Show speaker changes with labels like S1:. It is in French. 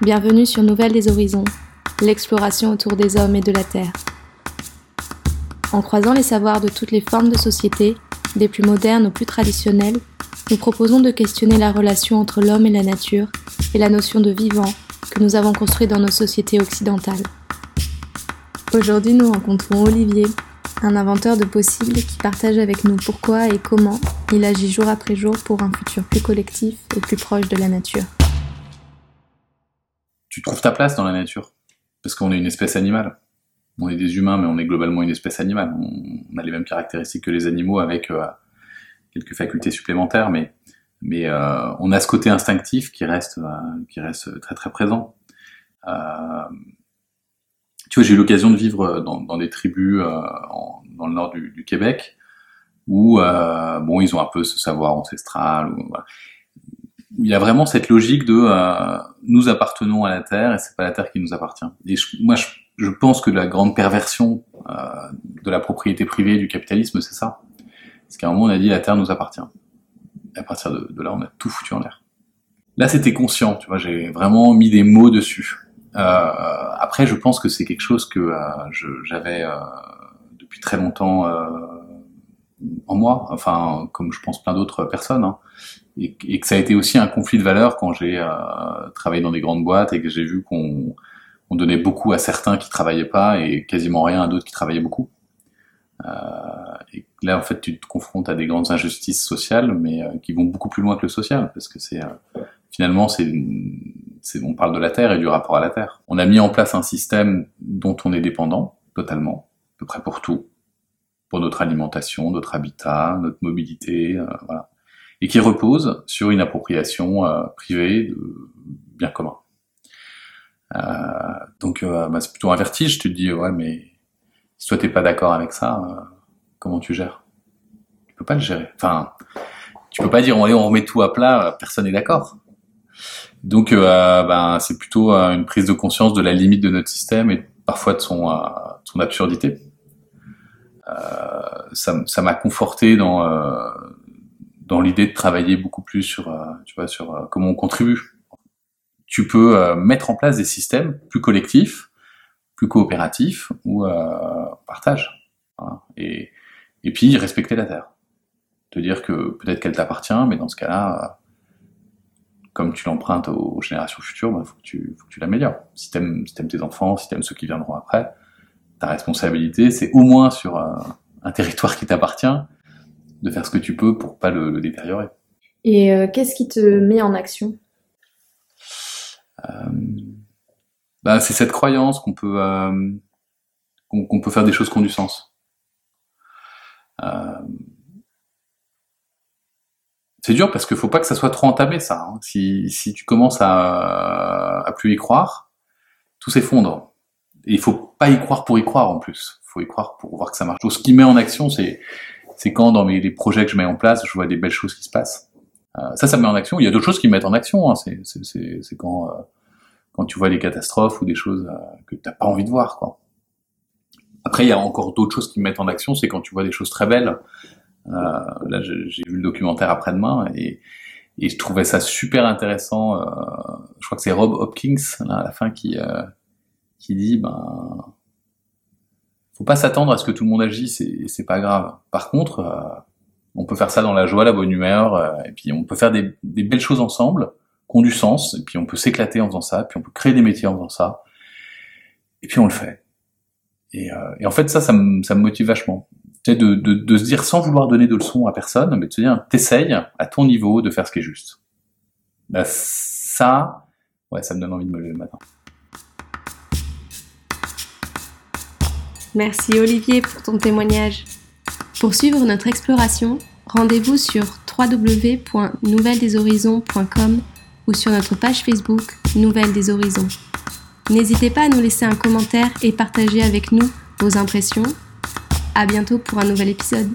S1: Bienvenue sur Nouvelle des Horizons, l'exploration autour des hommes et de la Terre. En croisant les savoirs de toutes les formes de société, des plus modernes aux plus traditionnelles, nous proposons de questionner la relation entre l'homme et la nature et la notion de vivant que nous avons construit dans nos sociétés occidentales. Aujourd'hui, nous rencontrons Olivier, un inventeur de possibles qui partage avec nous pourquoi et comment il agit jour après jour pour un futur plus collectif et plus proche de la nature
S2: tu trouves ta place dans la nature. Parce qu'on est une espèce animale. On est des humains, mais on est globalement une espèce animale. On, a les mêmes caractéristiques que les animaux avec euh, quelques facultés supplémentaires, mais, mais euh, on a ce côté instinctif qui reste, euh, qui reste très très présent. tu vois, j'ai eu l'occasion de vivre dans, des tribus dans le nord du, Québec où bon, ils ont un peu ce savoir ancestral. voilà il y a vraiment cette logique de euh, nous appartenons à la terre et c'est pas la terre qui nous appartient. Et moi, je, pense que la grande perversion euh, de la propriété privée du capitalisme, c'est ça. Parce qu'à un moment, on a dit la terre nous appartient. Et à partir de, là, on a tout foutu en l'air. Là, c'était conscient, tu vois. J'ai vraiment mis des mots dessus. Euh, après, je pense que c'est quelque chose que euh, j'avais euh, depuis très longtemps en moi. Enfin, comme je pense plein d'autres personnes. Hein et, que ça a été aussi un conflit de valeurs quand j'ai euh, travaillé dans des grandes boîtes et que j'ai vu qu'on on donnait beaucoup à certains qui travaillaient pas et quasiment rien à d'autres qui travaillaient beaucoup. Euh, et là, en fait, tu te confrontes à des grandes injustices sociales, mais euh, qui vont beaucoup plus loin que le social, parce que c'est euh, finalement, c'est, on parle de la terre et du rapport à la terre. On a mis en place un système dont on est dépendant totalement, à peu près pour tout, pour notre alimentation, notre habitat, notre mobilité, voilà et qui repose sur une appropriation euh, privée de biens communs. Euh, donc euh, bah, c'est plutôt un vertige, tu te dis ouais mais si toi t'es pas d'accord avec ça, comment tu gères? Tu peux pas le gérer. Enfin, tu peux pas dire on remet tout à plat, personne n'est d'accord. Donc bah, c'est plutôt une prise de conscience de la limite de notre système et parfois de son, son absurdité. ça m'a conforté dans dans l'idée de travailler beaucoup plus sur, euh, tu vois, sur euh, comment on contribue. Tu peux euh, mettre en place des systèmes plus collectifs, plus coopératifs ou partage. Et, et puis respecter la terre. Te dire que peut-être qu'elle t'appartient, mais dans ce cas-là, comme tu l'empruntes aux, générations futures, il bah, faut que tu, faut que tu l'améliores. Si t'aimes si aimes tes enfants, si t'aimes ceux qui viendront après, ta responsabilité, c'est au moins sur un territoire qui t'appartient, de faire ce que tu peux pour pas le, détériorer.
S1: Et euh, qu'est-ce qui te met en action?
S2: Euh, bah, C'est cette croyance qu'on peut, euh, qu'on peut faire des choses qui ont du sens. c'est dur parce qu'il faut pas que ça soit trop entamé ça. Hein. Si, si tu commences à, à plus y croire, tout s'effondre. Et il faut pas y croire pour y croire en plus. Il faut y croire pour voir que ça marche. ce qui met en action, c'est c'est quand dans mes, les projets que je mets en place, je vois des belles choses qui se passent. Euh, ça, ça me met en action. Il y a d'autres choses qui me mettent en action. Hein. C'est quand, euh, quand tu vois des catastrophes ou des choses euh, que tu n'as pas envie de voir. Quoi. Après, il y a encore d'autres choses qui me mettent en action. C'est quand tu vois des choses très belles. Euh, là, j'ai vu le documentaire après-demain et, et je trouvais ça super intéressant. je crois que c'est Rob Hopkins là, à la fin qui, qui dit ben pas s'attendre à ce que tout le monde agisse et c'est pas grave. Par contre, euh, on peut faire ça dans la joie, la bonne humeur, euh, et puis on peut faire des, belles choses ensemble, qui ont du sens, et puis on peut s'éclater en faisant ça, puis on peut créer des métiers en faisant ça, et puis on le fait. Et, euh, en fait, ça, ça me, motive vachement. Tu de, de, de, se dire sans vouloir donner de leçons à personne, mais de se dire, t'essayes à ton niveau de faire ce qui est juste. Bah, ça, ouais, ça me donne envie de me lever le matin.
S1: Merci Olivier pour ton témoignage. Pour suivre notre exploration, rendez-vous sur www.nouvelledeshorizons.com ou sur notre page Facebook Nouvelles des Horizons. N'hésitez pas à nous laisser un commentaire et partager avec nous vos impressions. À bientôt pour un nouvel épisode.